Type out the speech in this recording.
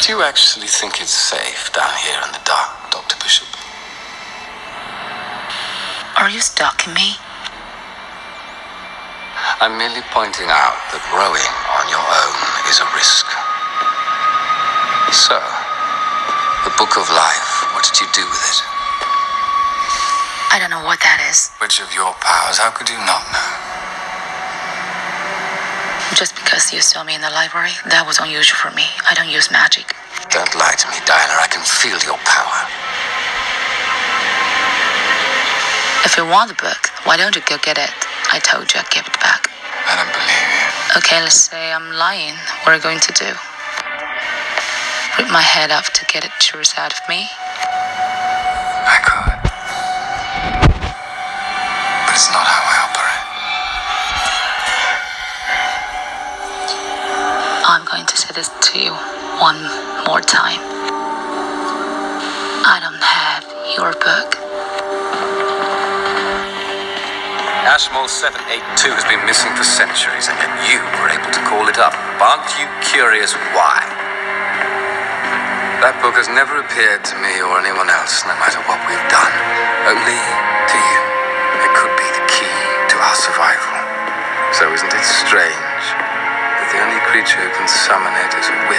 Do you actually think it's safe down here in the dark, Dr. Bishop? Are you stalking me? I'm merely pointing out that rowing on your own is a risk. So, the Book of Life, what did you do with it? I don't know what that is. Which of your powers, how could you not know? Just because you saw me in the library, that was unusual for me. I don't use magic. Don't lie to me, Diana. I can feel your power. If you want the book, why don't you go get it? I told you I'd give it back. I don't believe you. Okay, let's say I'm lying. What are you going to do? Rip my head off to get the truth out of me? I could. But it's not how I'm going to say this to you one more time. I don't have your book. Ashmole 782 has been missing for centuries, and yet you were able to call it up. Aren't you curious why? That book has never appeared to me or anyone else, no matter what we've creature can summon it is a